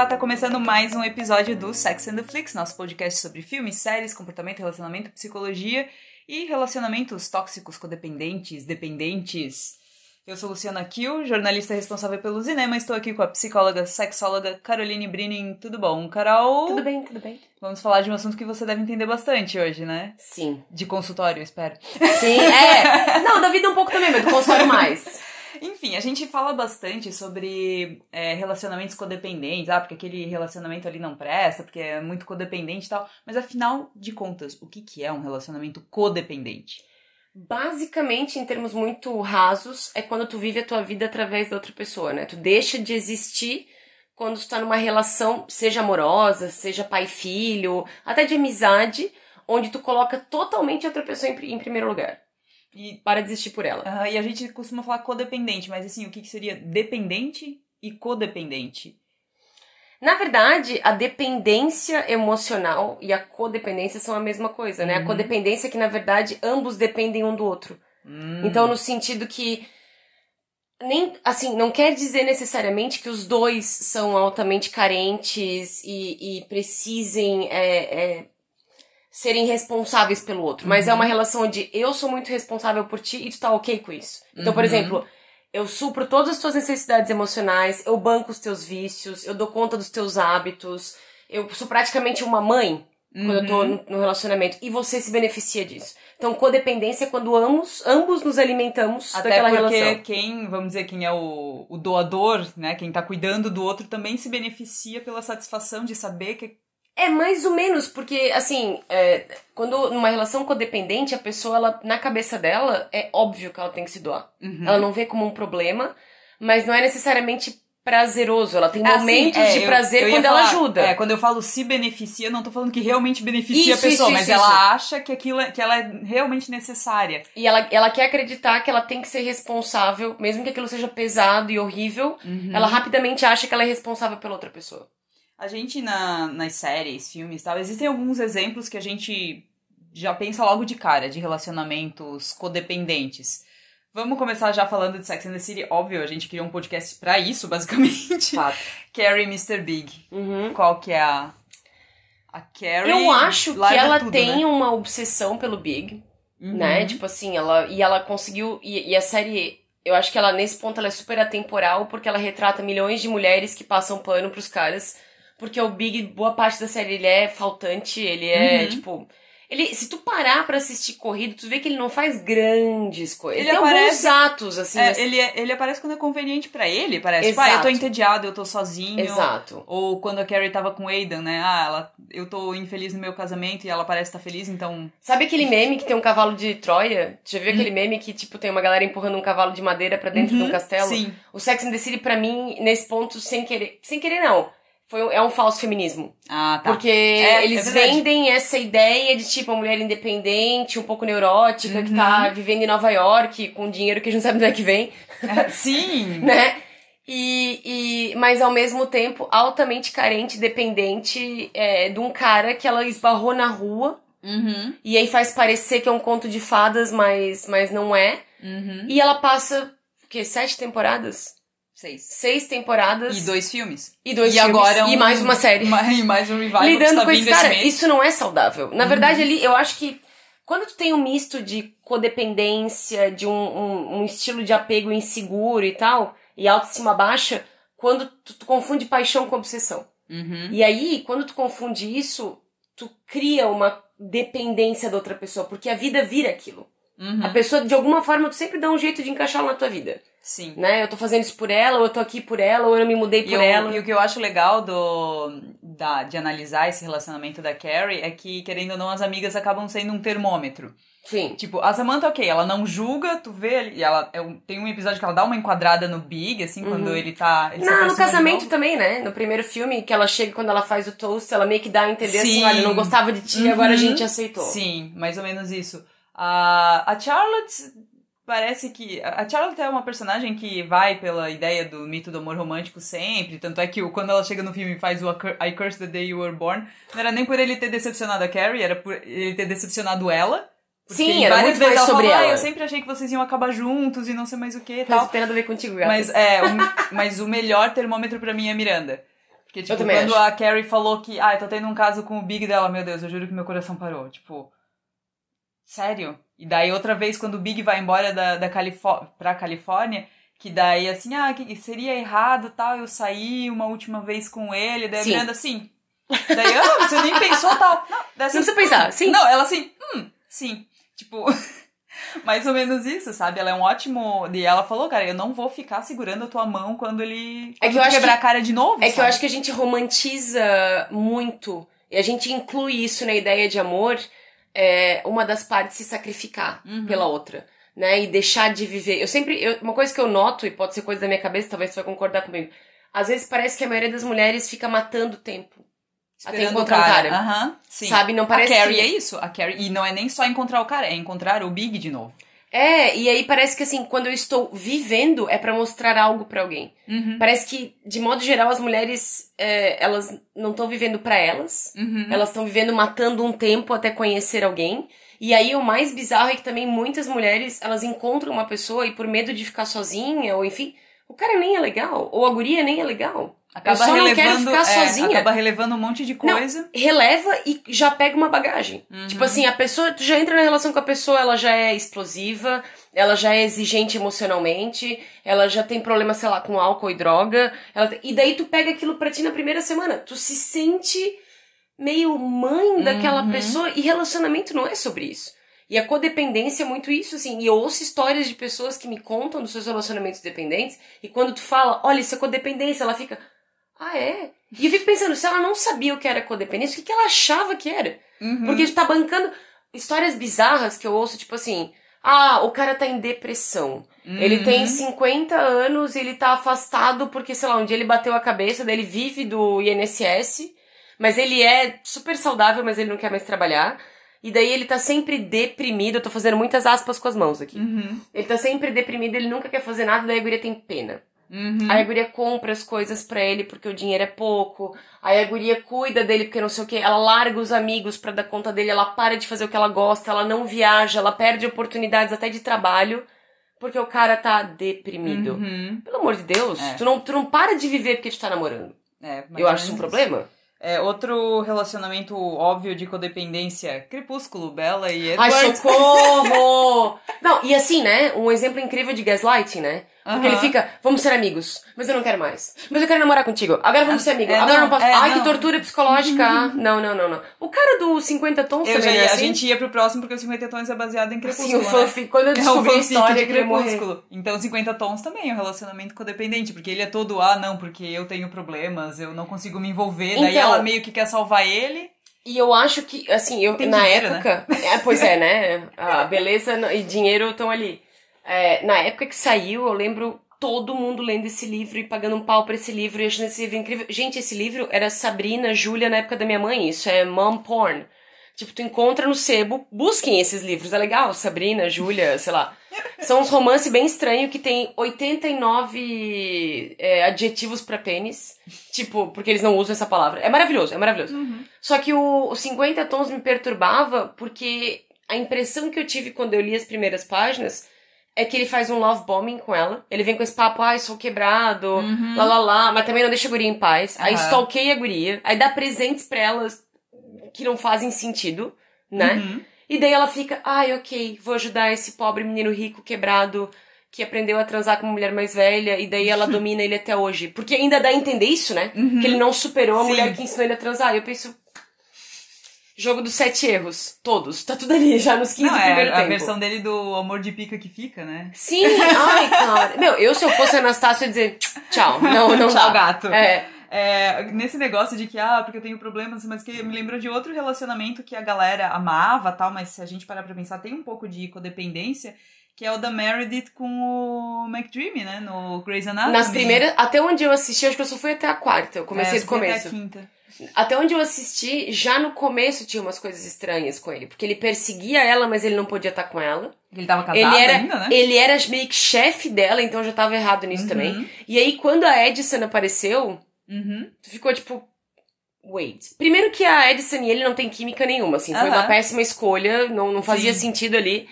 Olá, tá começando mais um episódio do Sex and the Flix, nosso podcast sobre filmes, séries, comportamento, relacionamento, psicologia e relacionamentos tóxicos, codependentes, dependentes. Eu sou Luciana Kiel, jornalista responsável pelo cinema. Estou aqui com a psicóloga, sexóloga Caroline Brinning. Tudo bom, Carol? Tudo bem, tudo bem. Vamos falar de um assunto que você deve entender bastante hoje, né? Sim. De consultório, espero. Sim, é. Não, da vida um pouco também, mas do consultório mais. Enfim, a gente fala bastante sobre é, relacionamentos codependentes, ah, porque aquele relacionamento ali não presta, porque é muito codependente e tal. Mas afinal de contas, o que, que é um relacionamento codependente? Basicamente, em termos muito rasos, é quando tu vive a tua vida através da outra pessoa, né? Tu deixa de existir quando tu tá numa relação, seja amorosa, seja pai-filho, até de amizade, onde tu coloca totalmente a outra pessoa em, em primeiro lugar. E para de existir por ela. Ah, e a gente costuma falar codependente, mas assim, o que, que seria dependente e codependente? Na verdade, a dependência emocional e a codependência são a mesma coisa, né? A codependência é que, na verdade, ambos dependem um do outro. Hum. Então, no sentido que. Nem, assim, não quer dizer necessariamente que os dois são altamente carentes e, e precisem é, é, serem responsáveis pelo outro. Mas é uma relação onde eu sou muito responsável por ti e tu tá ok com isso. Então, por Uhum. exemplo, eu supro todas as tuas necessidades emocionais, eu banco os teus vícios, eu dou conta dos teus hábitos, eu sou praticamente uma mãe quando eu tô no, no relacionamento. E você se beneficia disso. Então, codependência é quando ambos, ambos nos alimentamos Até daquela porque relação. quem, vamos dizer, quem é o, o doador, né? Quem tá cuidando do outro também se beneficia pela satisfação de saber que. É mais ou menos, porque, assim, é, quando numa relação codependente, a pessoa, ela, na cabeça dela, é óbvio que ela tem que se doar. Uhum. Ela não vê como um problema, mas não é necessariamente prazeroso. Ela tem Assim, momentos é, de prazer eu quando ela falar- ajuda. É, quando eu falo se beneficia, não tô falando que realmente beneficia Isso, a pessoa, isso, mas isso, ela acha que aquilo é, que ela é realmente necessária. E ela, ela quer acreditar que ela tem que ser responsável, mesmo que aquilo seja pesado e horrível, Uhum. ela rapidamente acha que ela é responsável pela outra pessoa. A gente, na, nas séries, filmes e tal, existem alguns exemplos que a gente já pensa logo de cara, de relacionamentos codependentes. Vamos começar já falando de Sex and the City. Óbvio, a gente criou um podcast pra isso, basicamente. Fato. Carrie e Mr. Big. Uhum. Qual que é a... A Carrie... Eu acho que ela tudo, tem né? uma obsessão pelo Big. Uhum. né? Tipo assim, ela e ela conseguiu e, e a série, eu acho que ela nesse ponto ela é super atemporal porque ela retrata milhões de mulheres que passam pano pros caras, porque o Big boa parte da série ele é faltante, ele é Uhum. tipo ele, se tu parar pra assistir corrido, tu vê que ele não faz grandes coisas. Ele Ele, tem aparece- alguns atos, assim. É, mas- ele, é- ele aparece quando é conveniente pra ele, parece. Tipo, ah, eu tô Exato. entediado, eu tô sozinho. Exato. Ou quando a Carrie tava com o Aidan, né? Ah, ela, eu tô infeliz no meu casamento e ela parece estar feliz, então. Sabe aquele meme que tem um cavalo de Troia? Já viu aquele meme que, tipo, tem uma galera empurrando um cavalo de madeira pra dentro de um Uhum, castelo? Sim. O Sex and the City, pra mim, nesse ponto, sem querer. Sem querer, não. Foi, é um falso feminismo. Ah, tá. Porque É, eles é vendem essa ideia de, tipo, uma mulher independente, um pouco neurótica, que Uhum. tá vivendo em Nova York, com dinheiro que a gente não sabe de onde é que vem, Sim. né? E, e, mas ao mesmo tempo, altamente carente, dependente é, de um cara que ela esbarrou na rua. Uhum. E aí faz parecer que é um conto de fadas, mas, mas não é. Uhum. E ela passa, o quê? Sete temporadas? Seis. Seis temporadas. E dois filmes. E dois e filmes. agora um, E mais uma série. E mais um revival lidando tá com isso, cara, isso não é saudável. Na Uhum. verdade, ali, eu acho que quando tu tem um misto de codependência, de um, um, um estilo de apego inseguro e tal, e autoestima baixa, quando tu, tu confunde paixão com obsessão. Uhum. E aí, quando tu confunde isso, tu cria uma dependência da outra pessoa, porque a vida vira aquilo. Uhum. A pessoa, de alguma forma, tu sempre dá um jeito de encaixá-la na tua vida. Sim. Né? Eu tô fazendo isso por ela, ou eu tô aqui por ela, ou eu me mudei E, por eu- ela. e o que eu acho legal do, da, de analisar esse relacionamento da Carrie é que, querendo ou não, as amigas acabam sendo um termômetro. Sim. Tipo, a Samantha, ok, ela não julga, tu vê e ela tem um episódio que ela dá uma enquadrada no Big, assim, quando ele tá. Ele Não, no aproxima de casamento também, né? No primeiro filme, que ela chega quando ela faz o toast, ela meio que dá a entender assim, Sim. olha, eu não gostava de ti, Uhum. agora a gente aceitou. Sim, mais ou menos isso. A, a Charlotte parece que. A Charlotte é uma personagem que vai pela ideia do mito do amor romântico sempre. Tanto é que quando ela chega no filme e faz o A I Curse the Day You Were Born, não era nem por ele ter decepcionado a Carrie, era por ele ter decepcionado ela. Porque Sim, era várias muito mais vezes sobre fala, "Ah, ela." eu sempre achei que vocês iam acabar juntos e não sei mais o que e Mas tal. não tem nada a ver contigo, gata. Mas, é, o, mas o melhor termômetro pra mim é Miranda. Porque, tipo, quando a Carrie falou que, ah, eu tô tendo um caso com o Big dela, meu Deus, eu juro que meu coração parou. Tipo, sério? E daí outra vez, quando o Big vai embora da, da Califó pra Califórnia, que daí assim, ah, que seria errado tal, eu saí uma última vez com ele, daí sim. a Miranda assim. Daí, ah, você nem pensou tal. Não, daí, assim, não precisa pensar, hum. sim. Não, ela assim, hum, sim. Tipo, mais ou menos isso, sabe? Ela é um ótimo. E ela falou, cara, eu não vou ficar segurando a tua mão quando ele. É que eu acho quebrar que... a cara de novo. É sabe? que eu acho que a gente romantiza muito. E a gente inclui isso na ideia de amor, é, uma das partes se sacrificar uhum. pela outra. Né, e deixar de viver. Eu sempre. Eu, uma coisa que eu noto, e pode ser coisa da minha cabeça, talvez você vai concordar comigo. Às vezes parece que a maioria das mulheres fica matando tempo até encontrar o cara. Aham, sim. Sabe? Não parece. A Carrie que... é isso. A Carrie. E não é nem só encontrar o cara, é encontrar o Big de novo. É, e aí parece que assim, quando eu estou vivendo, é para mostrar algo para alguém. Uhum. Parece que, de modo geral, as mulheres, é, elas não estão vivendo para elas. Uhum. Elas estão vivendo matando um tempo até conhecer alguém. E aí o mais bizarro é que também muitas mulheres, elas encontram uma pessoa e por medo de ficar sozinha, ou enfim, o cara nem é legal, ou a guria nem é legal. Acaba eu só relevando, não quero ficar é, sozinha. Acaba relevando um monte de coisa. Não, releva e já pega uma bagagem. Uhum. Tipo assim, a pessoa, tu já entra na relação com a pessoa, ela já é explosiva, ela já é exigente emocionalmente, ela já tem problema, sei lá, com álcool e droga. Ela, e daí tu pega aquilo pra ti na primeira semana. Tu se sente meio mãe daquela Uhum. pessoa e relacionamento não é sobre isso. E a codependência é muito isso, assim. E eu ouço histórias de pessoas que me contam dos seus relacionamentos dependentes. E quando tu fala, olha, isso é codependência, ela fica, ah, é? E eu fico pensando, se ela não sabia o que era codependência, o que, que ela achava que era? Uhum. Porque tá bancando histórias bizarras que eu ouço, tipo assim, ah, o cara tá em depressão. Ele Uhum. tem 50 anos e ele tá afastado porque, sei lá, um dia ele bateu a cabeça, daí ele vive do INSS, mas ele é super saudável, mas ele não quer mais trabalhar. E daí ele tá sempre deprimido, eu tô fazendo muitas aspas com as mãos aqui. Uhum. Ele tá sempre deprimido, ele nunca quer fazer nada, daí a guria tem pena. Uhum. Aí a guria compra as coisas pra ele porque o dinheiro é pouco. Aí a guria cuida dele porque não sei o que. Ela larga os amigos pra dar conta dele. Ela para de fazer o que ela gosta. Ela não viaja. Ela perde oportunidades até de trabalho porque o cara tá deprimido. Uhum. Pelo amor de Deus, É. tu, não, tu não para de viver porque tu tá namorando. É, Eu acho isso um problema. É, outro relacionamento óbvio de codependência, Crepúsculo, Bella e Ai, Edward. socorro! não, e assim, né? Um exemplo incrível de gaslighting, né? Porque Aham. ele fica, vamos ser amigos, mas eu não quero mais. Mas eu quero namorar contigo. Agora vamos ser amigos. é, Agora não, não posso. é, Ai, não. que tortura psicológica. não, não, não, não. O cara do 50 tons Eu já também ia, é a assim? gente ia pro próximo porque o 50 Tons é baseado em Sim, Crepúsculo. o né? fanfic. Quando eu É o descobri a fanfic história de. Crepúsculo. Então, 50 Tons também é um relacionamento codependente, porque ele é todo, ah, não, porque eu tenho problemas, eu não consigo me envolver. Daí Então- ela meio que quer salvar ele. E eu acho que, assim, eu, Tem na dinheiro, época. É, pois é, né? A beleza e dinheiro estão ali. É, na época que saiu, eu lembro todo mundo lendo esse livro e pagando um pau pra esse livro e achando esse livro incrível. Gente, esse livro era Sabrina, Júlia na época da minha mãe. Isso é mom porn. Tipo, tu encontra no sebo, busquem esses livros, é legal. Sabrina, Júlia, sei lá. São uns romances bem estranhos que tem 89 é, adjetivos pra pênis. Tipo, porque eles não usam essa palavra. É maravilhoso, é maravilhoso. Só que o, o 50 tons me perturbava porque a impressão que eu tive quando eu li as primeiras páginas é que ele faz um love bombing com ela. Ele vem com esse papo, ai, sou quebrado, lá lá lá, mas também não deixa a guria em paz. Aí Aham. stalkeia a guria, aí dá presentes pra elas que não fazem sentido, né? Uhum. E daí ela fica, ai, ok, vou ajudar esse pobre menino rico, quebrado, que aprendeu a transar com uma mulher mais velha, e daí ela domina ele até hoje. Porque ainda dá a entender isso, né? Que ele não superou a Sim. mulher que ensinou ele a transar. Eu penso. Jogo dos sete erros. Todos. Tá tudo ali já nos 15 Não, é a tempo. versão dele do amor de pica que fica, né? Sim, ai, cara. Meu, eu se eu fosse Anastácio, eu ia dizer tchau. Não, não Tchau, dá. gato. É. É, nesse negócio de que, ah, porque eu tenho problemas, mas que me lembrou de outro relacionamento que a galera amava tal, mas se a gente parar pra pensar, tem um pouco de codependência, que é o da Meredith com o McDreamy, né? No Grey's Anatomy. Nas primeiras. Até onde eu assisti, acho que eu só fui até a quarta. Eu comecei É, do foi até começo. a quinta. Até onde eu assisti, já no começo tinha umas coisas estranhas com ele. Porque ele perseguia ela, mas ele não podia estar com ela. Ele tava casado Ele era, ainda, né? ele era meio que chefe dela, então já tava errado nisso Uhum. também. E aí, quando a Edison apareceu, Uhum. tu ficou tipo. Wait. Primeiro que a Edison e ele não tem química nenhuma, assim. Foi Aham. uma péssima escolha, não, não fazia Sim. sentido ali.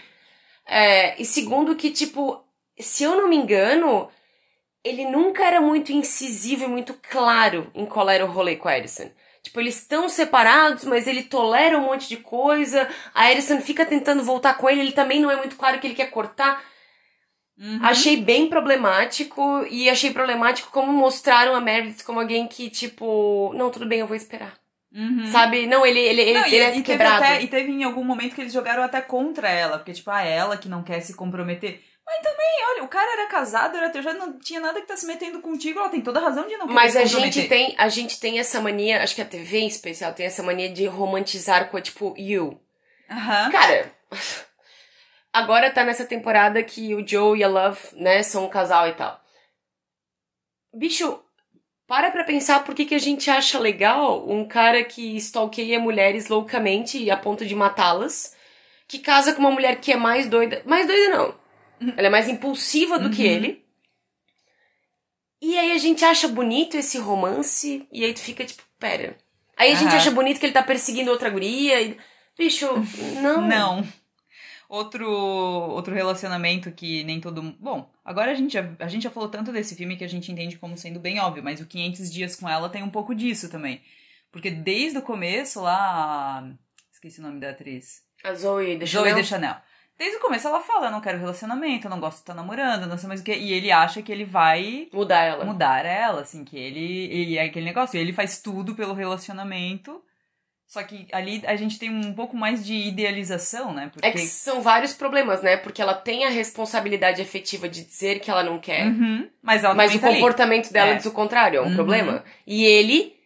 É, e segundo que, tipo, se eu não me engano, ele nunca era muito incisivo e muito claro em qual era o rolê com a Edison. Tipo, eles estão separados, mas ele tolera um monte de coisa. A Edison fica tentando voltar com ele, ele também não é muito claro que ele quer cortar. Uhum. Achei bem problemático e achei problemático como mostraram a Meredith como alguém que, tipo, não, tudo bem, eu vou esperar. Uhum. Sabe? Não, ele, ele, Não, ele e, é e teve quebrado. até, e teve em algum momento que eles jogaram até contra ela, porque, tipo, ah, ela que não quer se comprometer. Mas também, olha, o cara era casado, era teu, já não tinha nada que tá se metendo contigo, ela tem toda a razão de não Mas a gente tem, a gente tem essa mania, acho que a TV em especial tem essa mania de romantizar com a tipo you. Aham. Cara, agora tá nessa temporada que o Joe e a Love, né, são um casal e tal. Bicho, para pra pensar por que, que a gente acha legal um cara que stalkeia mulheres loucamente a ponto de matá-las, que casa com uma mulher que é mais doida. Mais doida não. Ela é mais impulsiva do que Uhum. ele. E aí a gente acha bonito esse romance, e aí tu fica tipo, pera. Aí a gente Aham. acha bonito que ele tá perseguindo outra guria. E... Bicho, não. Não. Outro, outro relacionamento que nem todo mundo. Bom, agora a gente, já, a gente já falou tanto desse filme que a gente entende como sendo bem óbvio, mas o 500 Dias com Ela tem um pouco disso também. Porque desde o começo lá. Esqueci o nome da atriz. A Zoe de Zoe Chanel. de Chanel. Desde o começo ela fala: eu não quero relacionamento, eu não gosto de estar namorando, não sei mais o que. E ele acha que ele vai Mudar ela. mudar ela, assim, que ele, ele é aquele negócio. Ele faz tudo pelo relacionamento. Só que ali a gente tem um pouco mais de idealização, né? Porque. É que são vários problemas, né? Porque ela tem a responsabilidade efetiva de dizer que ela não quer, Uhum, mas ela mas o tá ali. comportamento dela É. diz o contrário, é um Uhum. problema. E ele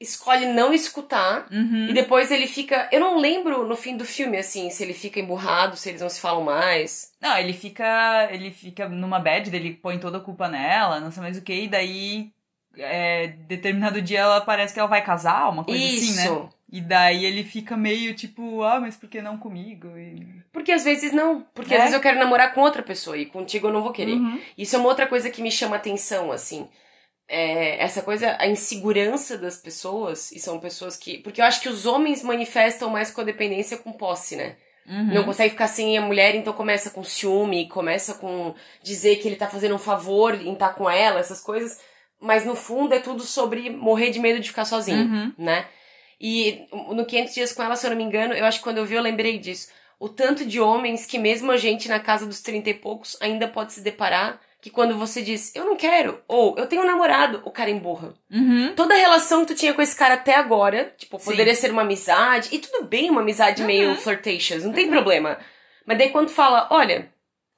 escolhe não escutar. Uhum. E depois ele fica. Eu não lembro no fim do filme, assim, se ele fica emburrado, se eles não se falam mais. Não, ele fica. Ele fica numa bad, ele põe toda a culpa nela, não sei mais o que, e daí. É, determinado dia ela parece que ela vai casar, uma coisa Isso. assim, né? E daí ele fica meio tipo, ah, mas por que não comigo? E... Porque às vezes não. Porque É. às vezes eu quero namorar com outra pessoa e contigo eu não vou querer. Uhum. Isso é uma outra coisa que me chama atenção, assim. É, essa coisa, a insegurança das pessoas, e são pessoas que. Porque eu acho que os homens manifestam mais codependência com posse, né? Uhum. Não consegue ficar sem a mulher, então começa com ciúme, começa com dizer que ele tá fazendo um favor em estar com ela, essas coisas. Mas no fundo é tudo sobre morrer de medo de ficar sozinho, Uhum. né? E no 500 Dias com Ela, se eu não me engano, eu acho que quando eu vi eu lembrei disso. O tanto de homens que mesmo a gente na casa dos 30 e poucos ainda pode se deparar que quando você diz, eu não quero, ou eu tenho um namorado, o cara emburra. Uhum. Toda a relação que tu tinha com esse cara até agora, tipo, Sim. poderia ser uma amizade, e tudo bem uma amizade Uhum. meio flirtatious, não tem problema. Mas daí quando tu fala, olha,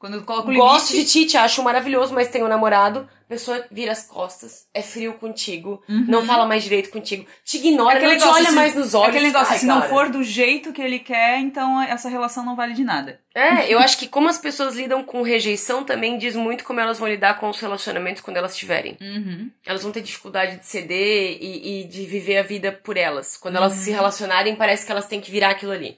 Quando eu coloco o gosto limite. de ti, te acho maravilhoso, mas tenho um namorado, a pessoa vira as costas, é frio contigo, Uhum. não fala mais direito contigo, te ignora, Aquele não te olha se- mais nos olhos. Aquele negócio, Ai, se não cara. for do jeito que ele quer, então essa relação não vale de nada. É, eu acho que como as pessoas lidam com rejeição também diz muito como elas vão lidar com os relacionamentos quando elas tiverem. Uhum. Elas vão ter dificuldade de ceder e, e de viver a vida por elas. Quando elas se relacionarem, parece que elas têm que virar aquilo ali.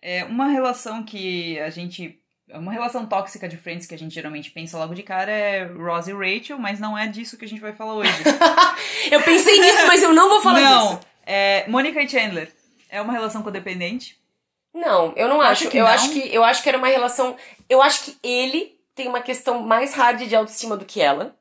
É uma relação que a gente. Uma relação tóxica de Friends que a gente geralmente pensa logo de cara é Ross e Rachel, mas não é disso que a gente vai falar hoje. Eu pensei nisso, mas eu não vou falar não, disso. é Mônica e Chandler. É uma relação codependente. Não, eu não acho. que eu não? acho que eu acho que era uma relação. Eu acho que ele tem uma questão mais hard de autoestima do que ela.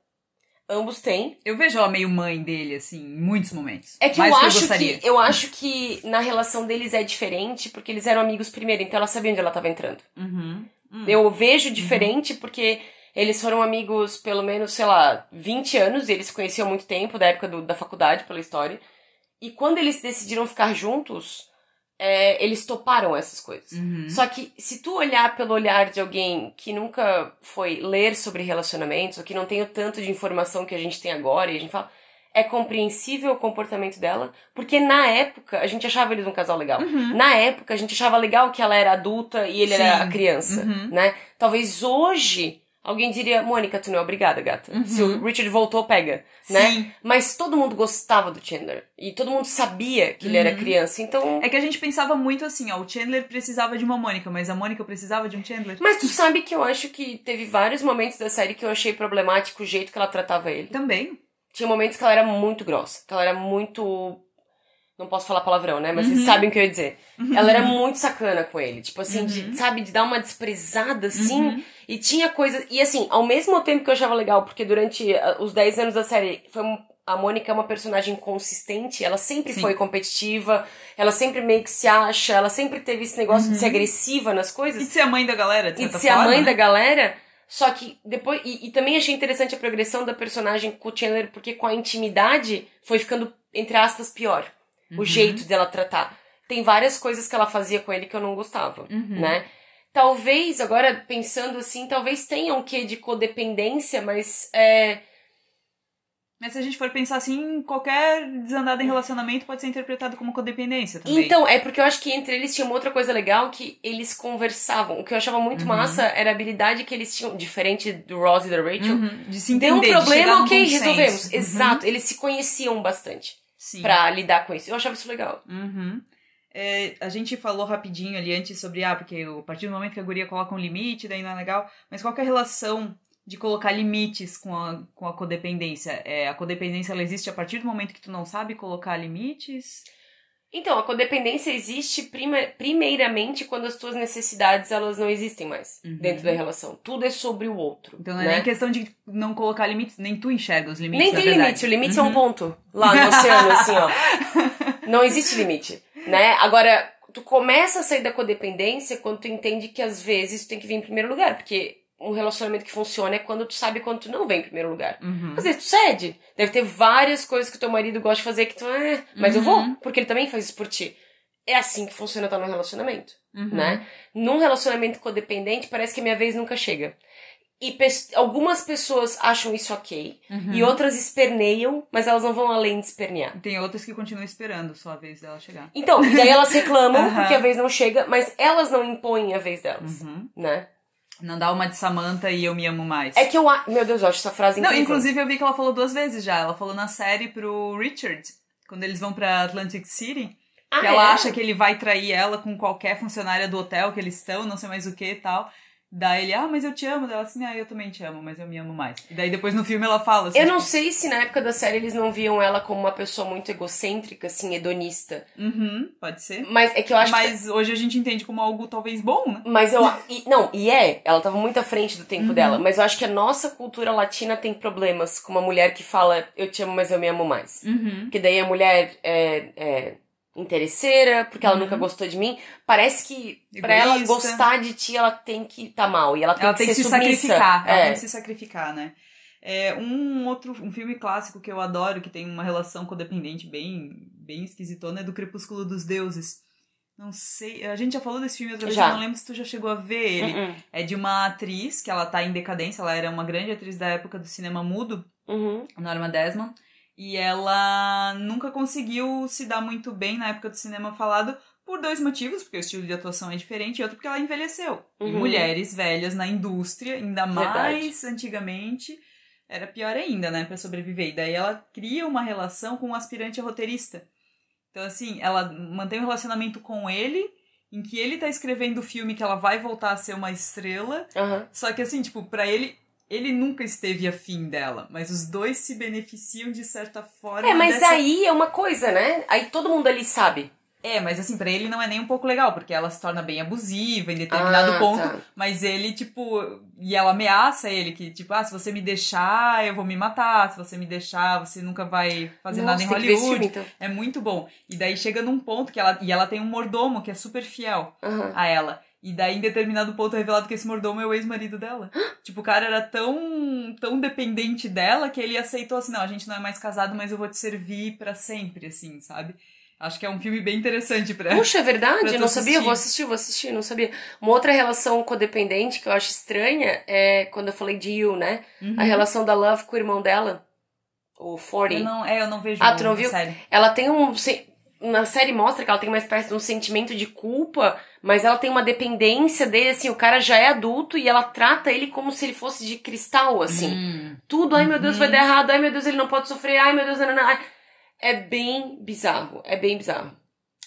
Ambos têm. Eu vejo ela meio mãe dele, assim, em muitos momentos. É que eu do acho gostaria. que eu acho que na relação deles é diferente porque eles eram amigos primeiro, então ela sabia onde ela estava entrando. Uhum. Hum. Eu vejo diferente porque eles foram amigos pelo menos, sei lá, 20 anos, e eles se conheciam há muito tempo, da época do- da faculdade, pela história. E quando eles decidiram ficar juntos, é, eles toparam essas coisas. Uhum. Só que se tu olhar pelo olhar de alguém que nunca foi ler sobre relacionamentos, ou que não tem o tanto de informação que a gente tem agora, e a gente fala, é compreensível o comportamento dela, porque na época a gente achava eles um casal legal. Na época a gente achava legal que ela era adulta e ele Sim. era a criança, Uhum. né? Talvez hoje alguém diria, Mônica, tu não é obrigada, gata. Se o Richard voltou, pega, né? Uhum. Sim. Mas todo mundo gostava do Chandler. E todo mundo sabia que ele era criança, então... É que a gente pensava muito assim, ó, o Chandler precisava de uma Mônica, mas a Mônica precisava de um Chandler. Mas tu sabe que eu acho que teve vários momentos da série que eu achei problemático o jeito que ela tratava ele. Também. Tinha momentos que ela era muito grossa, que ela era muito Não posso falar palavrão, né? Mas Uhum. vocês sabem o que eu ia dizer. Ela era muito sacana com ele. Tipo assim, de, sabe, de dar uma desprezada assim. Uhum. E tinha coisa. E assim, ao mesmo tempo que eu achava legal, porque durante ah, os 10 anos da série foi um- a Mônica é uma personagem consistente, ela sempre Sim. foi competitiva, ela sempre meio que se acha, ela sempre teve esse negócio Uhum. de ser agressiva nas coisas E de ser a mãe da galera, de e de ser a forma, mãe né? da galera. Só que depois. E, e também achei interessante a progressão da personagem com o Chandler, porque com a intimidade foi ficando, entre aspas, pior. Uhum. O jeito dela tratar. Tem várias coisas que ela fazia com ele que eu não gostava, Uhum. né? Talvez, agora pensando assim, talvez tenha um quê de codependência, mas é. Mas se a gente for pensar assim, qualquer desandada em relacionamento pode ser interpretado como codependência também. Então, é porque eu acho que entre eles tinha uma outra coisa legal que eles conversavam. O que eu achava muito Uhum. massa era a habilidade que eles tinham, diferente do Ross e da Rachel, Uhum, De se Deu um entender, de chegar problema, ok, resolvemos. Uhum. Exato, eles se conheciam bastante Sim. pra lidar com isso. Eu achava isso legal. Uhum. É, a gente falou rapidinho ali antes sobre, ah, porque a partir do momento que a guria coloca um limite, daí não é legal. Mas qual que é a relação de colocar limites com a, com a codependência? É, a codependência ela existe a partir do momento que tu não sabe colocar limites? Então, a codependência existe prima- primeiramente quando as tuas necessidades elas não existem mais Uhum. dentro da relação. Tudo é sobre o outro. Então não é né? nem questão de não colocar limites, nem tu enxerga os limites. Nem tem verdade. limite, o limite é Uhum. um ponto. Lá no oceano, assim, ó. Não existe limite, né? Agora, tu começa a sair da codependência quando tu entende que às vezes tu tem que vir em primeiro lugar, porque um relacionamento que funciona é quando tu sabe quando tu não vem em primeiro lugar. Uhum. Às vezes tu cede. Deve ter várias coisas que teu marido gosta de fazer que tu, é, mas eu Uhum. vou, porque ele também faz isso por ti. É assim que funciona estar num relacionamento, Uhum. né? Num relacionamento codependente, parece que a minha vez nunca chega. E pes- algumas pessoas acham isso ok, Uhum. e outras esperneiam, mas elas não vão além de espernear. Tem outras que continuam esperando só a vez dela chegar. Então, e daí elas reclamam Aham. porque a vez não chega, mas elas não impõem a vez delas, Uhum. né? Não dá uma de Samantha e eu me amo mais. É que eu... Meu Deus, eu acho essa frase Não, incrível. inclusive eu vi que ela falou duas vezes já. Ela falou na série pro Richard, quando eles vão pra Atlantic City, Ah, que ela é? acha que ele vai trair ela com qualquer funcionária do hotel que eles estão, não sei mais o que e tal. Daí ele, ah, mas eu te amo. Daí Ela assim, ah, eu também te amo, mas eu me amo mais. E daí depois no filme ela fala assim, Eu não tipo, sei se na época da série eles não viam ela como uma pessoa muito egocêntrica, assim, hedonista. Uhum, pode ser. Mas é que eu acho que. Mas hoje a gente entende como algo talvez bom, né? Mas eu. E, não, e é, ela tava muito à frente do tempo Uhum. dela. Mas eu acho que a nossa cultura latina tem problemas com uma mulher que fala eu te amo, mas eu me amo mais. Uhum. Porque daí a mulher é, é interesseira, porque ela Uhum. nunca gostou de mim. Parece que pra ela gostar de ti, ela tem que tá mal. E ela tem ela que tem que ser se submissa. sacrificar. Ela É. tem que se sacrificar, né? É, um outro um filme clássico que eu adoro, que tem uma relação codependente bem, bem esquisitona, é do Crepúsculo dos Deuses. Não sei, a gente já falou desse filme outra vez, Já. eu não lembro se tu já chegou a ver ele. Uhum. É de uma atriz que ela tá em decadência, ela era uma grande atriz da época do cinema mudo, Uhum. Norma Desmond, e ela nunca conseguiu se dar muito bem na época do cinema falado por dois motivos, porque o estilo de atuação é diferente, e outro porque ela envelheceu. E Uhum. mulheres velhas na indústria, ainda Verdade. mais antigamente, era pior ainda, né, Pra sobreviver. E daí ela cria uma relação com um aspirante a roteirista. Então, assim, ela mantém um relacionamento com ele, em que ele tá escrevendo o filme que ela vai voltar a ser uma estrela, Aham. só que assim, tipo, pra ele, ele nunca esteve afim dela, mas os dois se beneficiam de certa forma. É, mas dessa- aí é uma coisa, né? Aí todo mundo ali sabe. É, mas assim, pra ele não é nem um pouco legal, porque ela se torna bem abusiva em determinado Ah, ponto, tá. mas ele, tipo, e ela ameaça ele que, tipo, ah, se você me deixar, eu vou me matar, se você me deixar, você nunca vai fazer Nossa, nada em Hollywood. filme, então. É muito bom. E daí chega num ponto que ela. E ela tem um mordomo que é super fiel Aham. a ela. E daí, em determinado ponto, é revelado que esse mordomo é o ex-marido dela. tipo, o cara era tão, tão dependente dela que ele aceitou assim: não, a gente não é mais casado, mas eu vou te servir pra sempre, assim, sabe? Acho que é um filme bem interessante pra. Puxa, é verdade? Eu não sabia. assistir. Vou assistir, vou assistir. Não sabia. Uma outra relação codependente que eu acho estranha é quando eu falei de You, né? Uhum. A relação da Love com o irmão dela, o 40. Eu não, é, eu não vejo. Ah, tu não viu? Sério. Ela tem um. Na série mostra que ela tem uma espécie de um sentimento de culpa, mas ela tem uma dependência dele, assim, o cara já é adulto e ela trata ele como se ele fosse de cristal, assim. Hum. Tudo, ai meu Deus, Uhum. vai dar errado, ai meu Deus, ele não pode sofrer, ai meu Deus, não, não, não. Ai. É bem bizarro, é bem bizarro.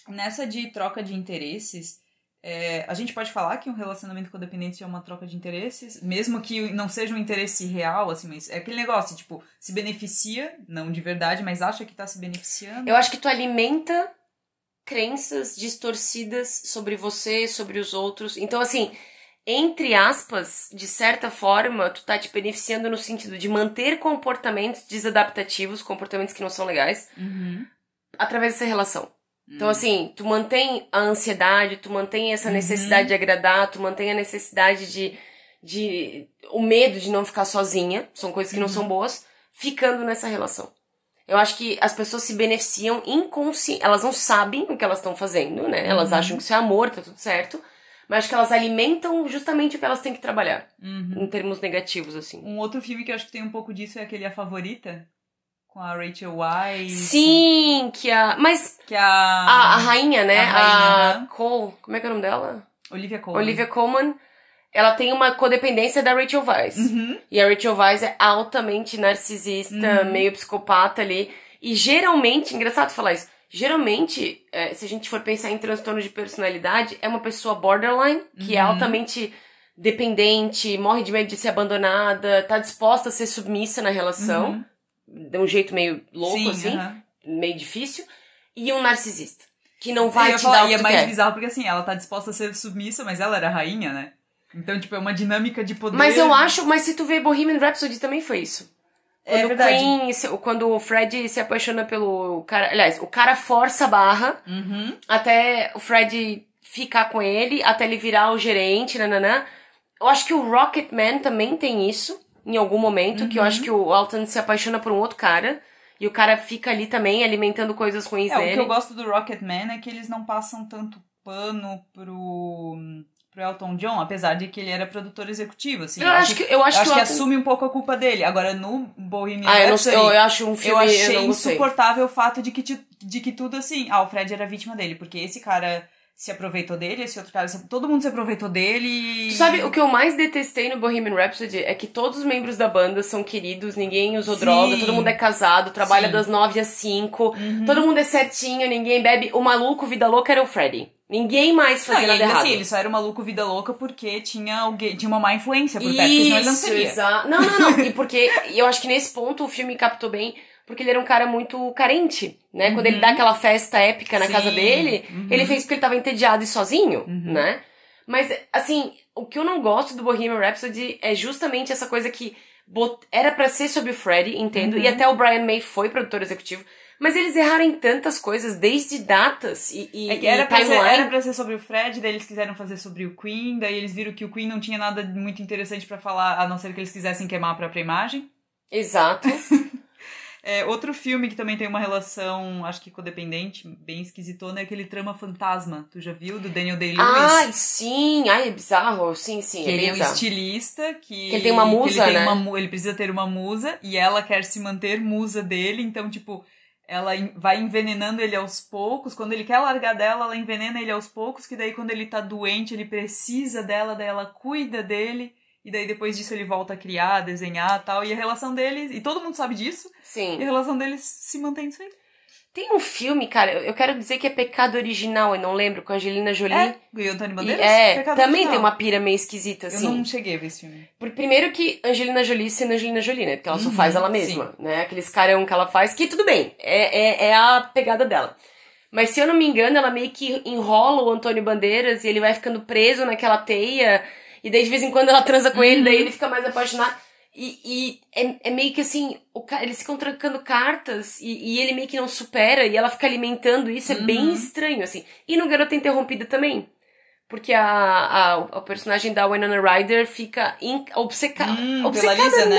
Nessa de troca de interesses, é, a gente pode falar que um relacionamento codependente é uma troca de interesses, mesmo que não seja um interesse real, assim, mas é aquele negócio, tipo, se beneficia, não de verdade, mas acha que tá se beneficiando. Eu acho que tu alimenta crenças distorcidas sobre você, sobre os outros. Então, assim, entre aspas, de certa forma, tu tá te beneficiando no sentido de manter comportamentos desadaptativos, comportamentos que não são legais, Uhum. através dessa relação. Então, Hum. assim, tu mantém a ansiedade, tu mantém essa Uhum. necessidade de agradar, tu mantém a necessidade de, de. o medo de não ficar sozinha, são coisas que não Uhum. são boas, ficando nessa relação. Eu acho que as pessoas se beneficiam inconsciente. Elas não sabem o que elas estão fazendo, né? Elas Uhum. acham que isso é amor, tá tudo certo. Mas acho que elas alimentam justamente o que elas têm que trabalhar, Uhum. em termos negativos, assim. Um outro filme que eu acho que tem um pouco disso é aquele A Favorita, com a Rachel Weisz. Sim, que a. Mas Que é a, a, a rainha, né? A A, rainha, aham. Cole. Como é que é o nome dela? Olivia Colman. Olivia Colman. Ela tem uma codependência da Rachel Weisz. Uhum. E a Rachel Weisz é altamente narcisista, Uhum. meio psicopata ali. E geralmente, engraçado falar isso, geralmente, é, se a gente for pensar em transtorno de personalidade, é uma pessoa borderline, que é Uhum. altamente dependente, morre de medo de ser abandonada, tá disposta a ser submissa na relação, de um jeito meio louco, Sim, assim, aham. meio difícil, e um narcisista. Que não vai te falar, dar o e que é tu mais quer. bizarro porque assim, ela tá disposta a ser submissa, mas ela era rainha, né? Então, tipo, é uma dinâmica de poder. Mas eu acho, mas se tu vê Bohemian Rhapsody também foi isso. É Quando o verdade. Queen, quando o Fred se apaixona pelo cara, aliás, o cara força a barra Uhum. até o Fred ficar com ele, até ele virar o gerente, nananã. Eu acho que o Rocketman também tem isso, em algum momento, que eu Uhum. acho que o Alton se apaixona por um outro cara, e o cara fica ali também alimentando coisas ruins É, o dele. que eu gosto do Rocketman é que eles não passam tanto pano pro, pro Elton John, apesar de que ele era produtor executivo, assim. eu acho que eu acho eu que, acho que o- assume um pouco a culpa dele. Agora, no Bohemian Ah, eu, não, Rhapsody, eu, eu acho um eu filme achei não gostei. insuportável o fato de que, de que tudo assim. Ah, o Fred era vítima dele, porque esse cara se aproveitou dele, esse outro cara. se- todo mundo se aproveitou dele e. Tu sabe, o que eu mais detestei no Bohemian Rhapsody é que todos os membros da banda são queridos, ninguém usou Sim. droga, todo mundo é casado, trabalha Sim. das nove às cinco, Uhum. todo mundo é certinho, ninguém bebe. O maluco, vida louca, era o Freddy. Ninguém mais Não, fazia e nada ele, errado. assim, ele só era um maluco vida louca porque tinha alguém, tinha uma má influência por perto, senão ele não seria. Não, não, não. e porque eu acho que nesse ponto o filme captou bem, porque ele era um cara muito carente, né? Quando ele Uhum. dá aquela festa épica na Sim. casa dele, Uhum. ele fez porque ele tava entediado e sozinho, Uhum. né? Mas, assim, o que eu não gosto do Bohemian Rhapsody é justamente essa coisa que bot- era pra ser sobre o Freddie, entendo, Uhum. e até o Brian May foi produtor executivo, mas eles erraram em tantas coisas, desde datas e, e, É que e era, pra ser, era pra ser sobre o Fred, daí eles quiseram fazer sobre o Queen, daí eles viram que o Queen não tinha nada muito interessante pra falar, a não ser que eles quisessem queimar a própria imagem. Exato. É, outro filme que também tem uma relação, acho que codependente, bem esquisitona, é aquele Trama Fantasma. Tu já viu? Do Daniel Day-Lewis? Ai, sim, ai, é bizarro, sim, sim, que é ele é um estilista que, Que ele tem uma musa, ele, né? uma ele precisa ter uma musa e ela quer se manter musa dele, então tipo ela vai envenenando ele aos poucos. Quando ele quer largar dela, ela envenena ele aos poucos. Que daí, quando ele tá doente, ele precisa dela, daí ela cuida dele. E daí, depois disso, ele volta a criar, a desenhar e tal. E a relação deles. E todo mundo sabe disso. E Sim. a relação deles se mantém aí. Tem um filme, cara, eu eu quero dizer que é Pecado Original, eu não lembro, com a Angelina Jolie. É, e o Antônio E Bandeiras? é, Pecado também Original. tem uma pira meio esquisita, Eu assim. não cheguei a ver esse filme. Por- Primeiro que Angelina Jolie sendo Angelina Jolie, né? Porque ela só Uhum, faz ela mesma, né? Aqueles carão que ela faz, que tudo bem, é, é, é a pegada dela. Mas se eu não me engano, ela meio que enrola o Antônio Bandeiras e ele vai ficando preso naquela teia. E daí de vez em quando ela transa com ele, daí ele fica mais apaixonado. E, e é, é meio que assim, o, eles ficam trocando cartas e, e ele meio que não supera e ela fica alimentando isso. É bem Uhum. estranho, assim. E no Garota Interrompida também. Porque a, a, a personagem da Winona Ryder fica in- obceca... Hum, obcecada. Lisa, né?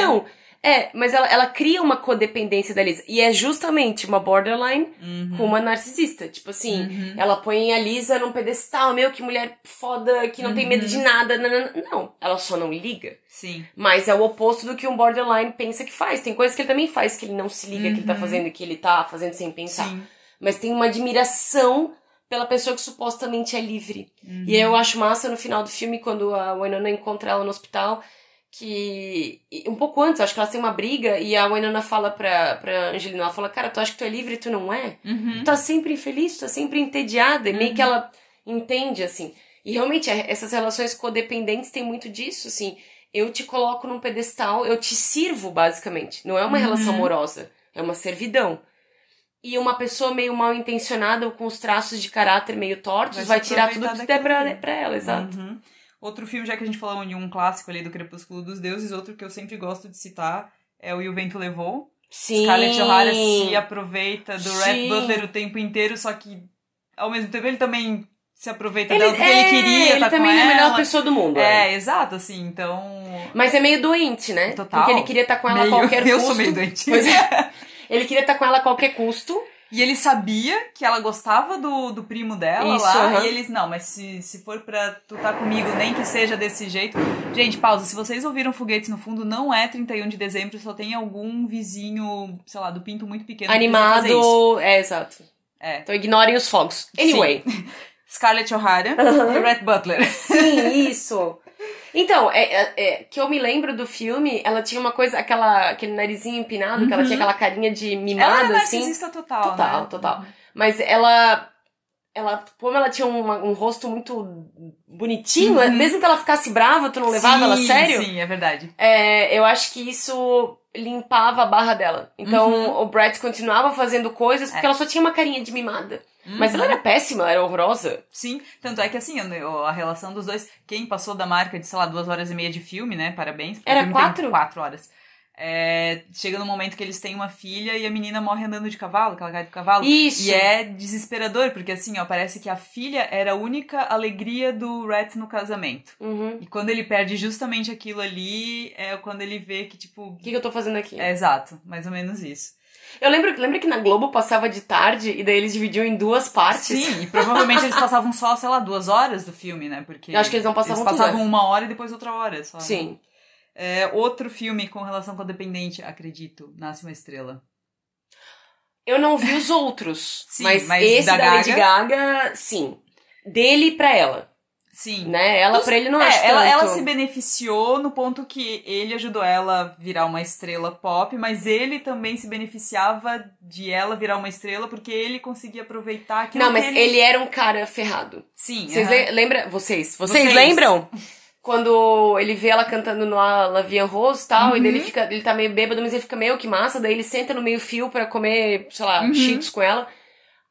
É, mas ela, ela cria uma codependência da Lisa. E é justamente uma borderline Uhum. com uma narcisista. Tipo assim, Uhum. ela põe a Lisa num pedestal, meu, que mulher foda, que não tem medo Uhum. de nada. nanana. Não, ela só não liga. Sim. Mas é o oposto do que um borderline pensa que faz. Tem coisas que ele também faz que ele não se liga que ele tá Uhum. fazendo que ele tá fazendo sem pensar. Sim. Mas tem uma admiração pela pessoa que supostamente é livre. Uhum. E aí eu acho massa no final do filme, quando a Winona encontra ela no hospital, que. Um pouco antes, acho que elas têm uma briga e a Winona fala pra, pra Angelina, ela fala, cara, tu acha que tu é livre e tu não é? Uhum. Tu tá sempre infeliz, tu tá sempre entediada. E meio que ela entende, assim. E realmente, é- essas relações codependentes têm muito disso, assim. Eu te coloco num pedestal, eu te sirvo, basicamente. Não é uma Uhum. relação amorosa, é uma servidão. e uma pessoa meio mal intencionada ou com os traços de caráter meio tortos Vai vai, tirar tudo que der pra, pra ela, exato. Uhum. Outro filme, já que a gente falou de um clássico ali do Crepúsculo dos Deuses, outro que eu sempre gosto de citar é o E o Vento Levou. Sim. Scarlett O'Hara se aproveita do Red. Butler o tempo inteiro, só que ao mesmo tempo ele também se aproveita Ele, dela porque é, ele queria ele tá também é a melhor pessoa do mundo. é. É, exato, assim, então... Mas é meio doente, né? Total. Porque ele queria estar com ela meio- a qualquer eu custo. sou meio doente. Pois é. Ele queria estar com ela a qualquer custo. E ele sabia que ela gostava do, do primo dela Isso, lá. aham. E eles, não, mas se, se for pra tu tá comigo, nem que seja desse jeito. Gente, pausa. Se vocês ouviram foguetes no fundo, não é 31 de dezembro, só tem algum vizinho, sei lá, do pinto muito pequeno. animado. É, exato. É. Então ignorem os fogos. Anyway. Scarlett O'Hara Aham. e Red Butler. Sim, isso. Então, é, é- é, que eu me lembro do filme, ela tinha uma coisa, aquela, aquele narizinho empinado, que ela tinha aquela carinha de Ela mimada, era assim. total, Total, né? total. Mas ela. Ela, como ela tinha uma- um rosto muito bonitinho, Uhum. mesmo que ela ficasse brava, tu não levava sim, ela a sério. Sim, é verdade. É, eu acho que isso limpava a barra dela. Então Uhum. o Brett continuava fazendo coisas porque É. ela só tinha uma carinha de mimada. Mas Uhum. ela era péssima, ela era horrorosa. Sim, tanto é que assim, a relação dos dois, quem passou da marca de, sei lá, duas horas e meia de filme, né? Parabéns. Era quatro? quatro horas. É, chega no momento que eles têm uma filha e a menina morre andando de cavalo, que ela cai do cavalo. Isso. E é desesperador, porque assim, ó, parece que a filha era a única alegria do Rat no casamento. Uhum. E quando ele perde justamente aquilo ali, é quando ele vê que, tipo. O que, que eu tô fazendo aqui? É exato, mais ou menos isso. Eu lembro, lembra que na Globo passava de tarde e daí eles dividiam em duas partes? Sim, e provavelmente eles passavam só, sei lá, duas horas do filme, né? Porque Eu acho que eles não passavam eles passavam tudo, uma hora e depois outra hora só. né? É, outro filme com relação com a dependente, acredito, Nasce uma Estrela. Eu não vi os outros, Sim, mas, mas esse da da, Lady Gaga, sim. Dele pra ela, Sim. né? Ela Os- pra ele não é, acho ela, tanto. ela se beneficiou no ponto que ele ajudou ela a virar uma estrela pop, mas ele também se beneficiava de ela virar uma estrela porque ele conseguia aproveitar aquilo Não, mas que ele era um cara ferrado. Sim, Vocês aham. le- lembram? Vocês, vocês, Vocês. lembram? Quando ele vê ela cantando no La Vie en Rose e tal, Uhum. e daí ele, fica, ele tá meio bêbado, mas ele fica meio que massa, daí ele senta no meio fio pra comer, sei lá, Uhum. cheetos com ela.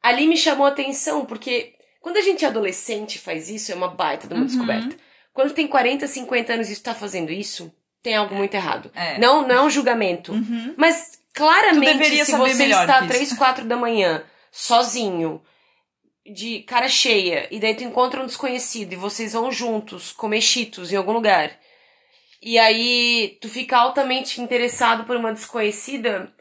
Ali me chamou a atenção, porque quando a gente é adolescente e faz isso, é uma baita de uma Uhum. descoberta. Quando tem 40, 50 anos e tu tá fazendo isso, tem algo muito errado. É. Não, não é um julgamento. Uhum. Mas claramente, se você está isso. 3, 4 da manhã, sozinho, de cara cheia, e daí tu encontra um desconhecido e vocês vão juntos comer cheetos em algum lugar, e aí tu fica altamente interessado por uma desconhecida,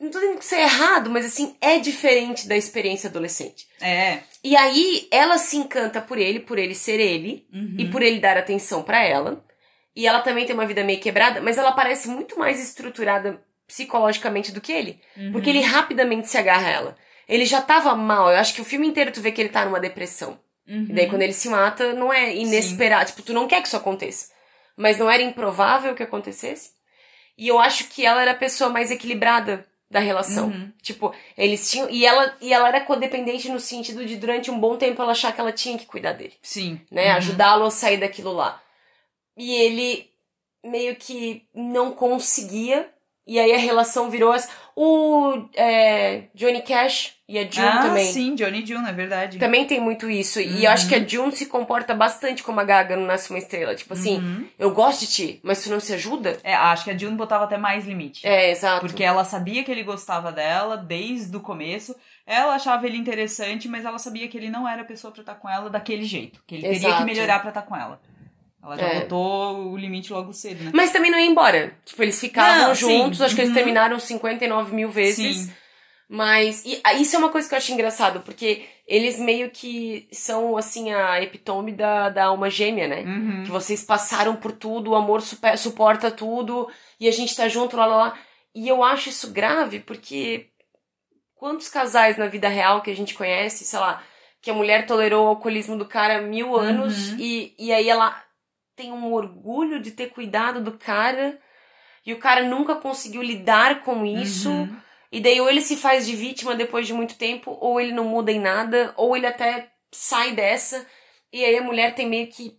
não tô dizendo que isso é errado, mas assim, é diferente da experiência adolescente. É. E aí ela se encanta por ele, por ele ser ele, Uhum. e por ele dar atenção pra ela. E ela também tem uma vida meio quebrada, mas ela parece muito mais estruturada psicologicamente do que ele. Uhum. Porque ele rapidamente se agarra a ela. Ele já tava mal, eu acho que o filme inteiro tu vê que ele tá numa depressão. Uhum. E daí quando ele se mata, não é inesperado. Tipo, tu não quer que isso aconteça. Mas não era improvável que acontecesse. E eu acho que ela era a pessoa mais equilibrada da relação. Uhum. Tipo, eles tinham. E ela, e ela era codependente no sentido de durante um bom tempo ela achar que ela tinha que cuidar dele Sim. né? Uhum. Ajudá-lo a sair daquilo lá. E ele meio que não conseguia. E aí a relação virou essa. O é, Johnny Cash e a June ah, também. sim, Johnny June, é verdade. Também tem muito isso. E Uhum. eu acho que a June se comporta bastante como a Gaga no Nasce uma Estrela. Tipo assim, Uhum. eu gosto de ti, mas tu não se ajuda? É, acho que a June botava até mais limite. É, exato. Porque ela sabia que ele gostava dela desde o começo. Ela achava ele interessante, mas ela sabia que ele não era a pessoa pra estar com ela daquele jeito. Que ele teria que Exato. melhorar pra estar com ela. Ela já É. botou o limite logo cedo, né? Mas também não ia embora. Tipo, eles ficavam Não, sim. juntos, acho que eles Uhum. terminaram 59 mil vezes. Sim. Mas e, ah, isso é uma coisa que eu acho engraçado, porque eles meio que são, assim, a epitome da, da alma gêmea, né? Uhum. Que vocês passaram por tudo, o amor supe- suporta tudo, e a gente tá junto, lá, lá, lá. E eu acho isso grave, porque quantos casais na vida real que a gente conhece, sei lá, que a mulher tolerou o alcoolismo do cara há mil anos, Uhum. e, e aí ela tem um orgulho de ter cuidado do cara, e o cara nunca conseguiu lidar com isso. Uhum. E daí ou ele se faz de vítima depois de muito tempo, ou ele não muda em nada, ou ele até sai dessa, e aí a mulher tem meio que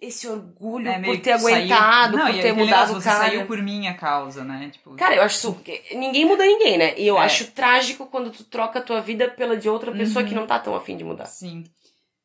esse orgulho É, por ter aguentado, Não, por ter mudado o você cara. saiu por minha causa, né? Tipo, Cara, eu acho isso. Ninguém muda ninguém, né? E eu É. acho trágico quando tu troca a tua vida pela de outra pessoa Uhum. que não tá tão afim de mudar. Sim.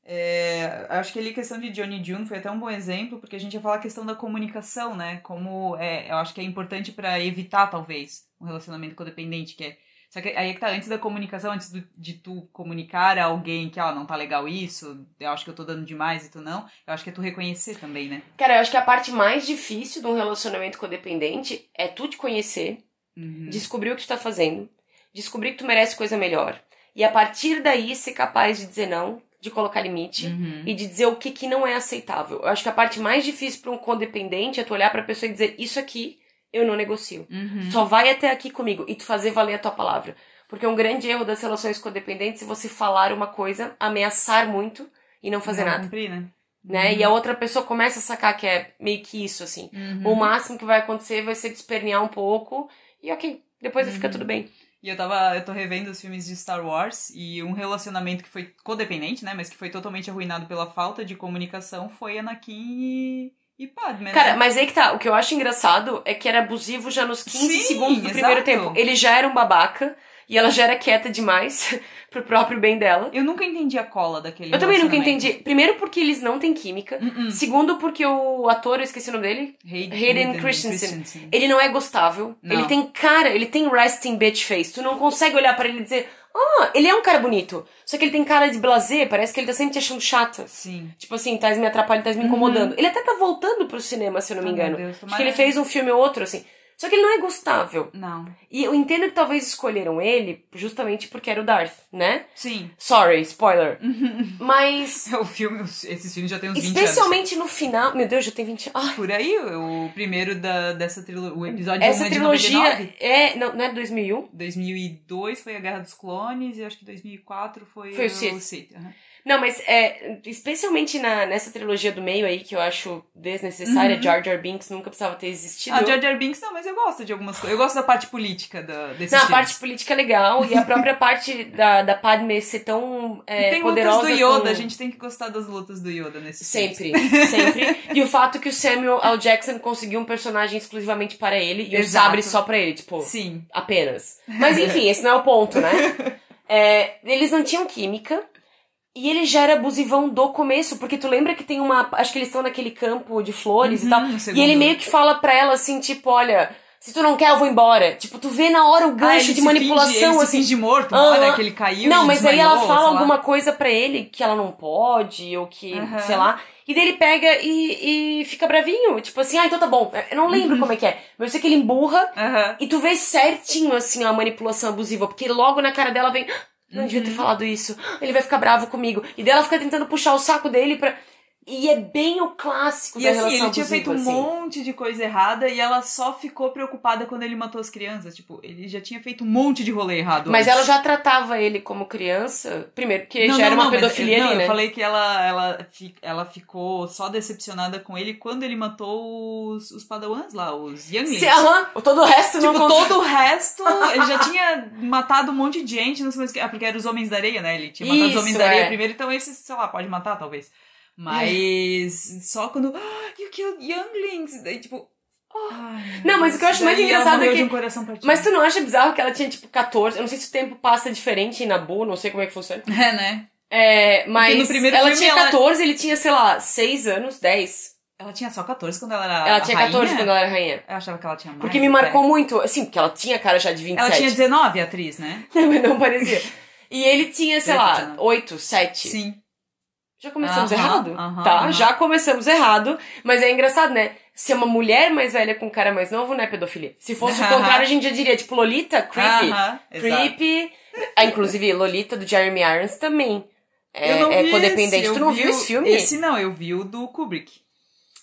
É, acho que ali a questão de Johnny June foi até um bom exemplo, porque a gente ia falar a questão da comunicação, né? Como é, eu acho que é importante pra evitar, talvez, um relacionamento codependente, que é. Só que aí é que tá, antes da comunicação, antes do- de tu comunicar a alguém que, ó, não tá legal isso, eu acho que eu tô dando demais e tu não, eu acho que é tu reconhecer também, né? Cara, eu acho que a parte mais difícil de um relacionamento codependente é tu te conhecer, Uhum. descobrir o que tu tá fazendo, descobrir que tu merece coisa melhor. E a partir daí ser capaz de dizer não, de colocar limite Uhum. e de dizer o que, que não é aceitável. Eu acho que a parte mais difícil pra um codependente é tu olhar pra pessoa e dizer isso aqui eu não negocio. Uhum. Só vai até aqui comigo e tu fazer valer a tua palavra. Porque um grande erro das relações codependentes é você falar uma coisa, ameaçar muito e não fazer Não nada. cumprir, né? Né? E a outra pessoa começa a sacar que é meio que isso, assim. Uhum. O máximo que vai acontecer vai ser despernear um pouco e ok, depois fica tudo bem. E eu tava. Eu tô revendo os filmes de Star Wars e um relacionamento que foi codependente, né? Mas que foi totalmente arruinado pela falta de comunicação foi Anakin e, e Padme, né? Cara, mas aí que tá, o que eu acho engraçado é que era abusivo já nos 15 Sim, segundos do exato. primeiro tempo. Ele já era um babaca e ela já era quieta demais pro próprio bem dela. Eu nunca entendi a cola daquele Eu também nunca entendi. Primeiro porque eles não têm química. Uh-uh. Segundo porque o ator, eu esqueci o nome dele, Hayden, Hayden Christensen. ele não é gostável. Não. Ele tem cara, ele tem resting bitch face. Tu não consegue olhar pra ele e dizer, ah, ele é um cara bonito. Só que ele tem cara de blazer, parece que ele tá sempre te achando chata. Sim. Tipo assim, tá me atrapalhando, tá me incomodando. Ele até tá voltando pro cinema, se eu não me Uhum. Engano. Deus, Acho que ele fez um filme ou outro, assim. Só que ele não é gostável. Não. E eu entendo que talvez escolheram ele justamente porque era o Darth, né? Sim. Sorry, spoiler. Mas, O filme, esses filmes já tem uns 20 anos. especialmente no final. Meu Deus, já tem 20 anos. Por aí, o primeiro da, dessa trilogia. O episódio Essa 1 é de trilogia 99. é. Não, não é 2001? 2002 foi a Guerra dos Clones e acho que 2004 foi, Foi o o Sith. Sith. aham. Não, mas é. Especialmente na, nessa trilogia do meio aí, que eu acho desnecessária, Jar Jar Binks nunca precisava ter existido. Uhum. Ah, Jar Jar Binks não, mas eu gosto de algumas coisas. Eu gosto da parte política da, desses Não, a parte política é legal e a própria parte da, da Padme ser tão é, tem poderosa. lutas do Yoda, com- a gente tem que gostar das lutas do Yoda nesse Sempre, sempre. E o fato que o Samuel L. Jackson conseguiu um personagem exclusivamente para ele e Exato. sabre só pra ele, tipo, Sim. apenas. Mas enfim, esse não é o ponto, né? É, eles não tinham química. E ele já era abusivão do começo, porque tu lembra que tem uma. Acho que eles estão naquele campo de flores e Uhum, tal. no E segundo. ele meio que fala pra ela assim, tipo, olha, se tu não quer, eu vou embora. Tipo, tu vê na hora o Ah, gancho ele de manipulação, finge, ele se assim. finge morto, na Aham. hora que ele caiu Não, e mas aí ela fala alguma coisa pra ele que ela não pode, ou que, sei lá. E daí ele pega e, e fica bravinho. Tipo assim, ah, então tá bom. Eu não Uhum. lembro como é que é. Mas eu sei que ele emburra Aham. e tu vê certinho, assim, a manipulação abusiva. Porque logo na cara dela vem. "Ah, Não devia ter Uhum. falado isso. Ele vai ficar bravo comigo. E daí ela fica tentando puxar o saco dele pra. E é bem o clássico E da assim, relação ele tinha feito um assim. monte de coisa errada e ela só ficou preocupada quando ele matou as crianças. Tipo, ele já tinha feito um monte de rolê errado. Mas antes. ela já tratava ele como criança. Primeiro, porque Não, já não, era uma não, mas pedofilia não, ali, né? Eu falei que ela, ela, ela ficou só decepcionada com ele quando ele matou os, os padawans lá, os younglings. Se, aham, todo o resto não Tipo, conta. todo o resto, ele já tinha matado um monte de gente nos primeiros... Ah, porque eram os Homens da Areia, né? Ele tinha matado os Homens da Areia é. primeiro, então esse, sei lá, pode matar, talvez. Mas só quando... Ah, you killed younglings! Daí, tipo... ai, Não, mas o que eu acho mais ela engraçado é que- um. Mas tu não acha bizarro que ela tinha, tipo, 14? Eu não sei se o tempo passa diferente em Nabu, não sei como é que funciona. É, né? É, mas ela tinha ela- 14, ele tinha, sei lá, 6 anos, 10. Ela tinha só 14 quando ela era ela tinha 14 rainha? quando ela era rainha. Eu achava que ela tinha mais. Porque me marcou muito, assim, porque ela tinha cara já de 27. Ela tinha 19, a atriz, né? Mas não parecia. E ele tinha, sei lá, tinha. 8, 7. Sim. Já começamos Aham, errado? aham, tá, aham. já começamos errado. Mas é engraçado, né? Se é uma mulher mais velha com um cara mais novo, não é pedofilia. Se fosse o contrário, a gente já diria, tipo, Lolita, creepy. Creepy. Ah, inclusive, Lolita do Jeremy Irons também. É, Eu não é vi codependente. tu não vi viu esse filme? Esse não, eu vi o do Kubrick.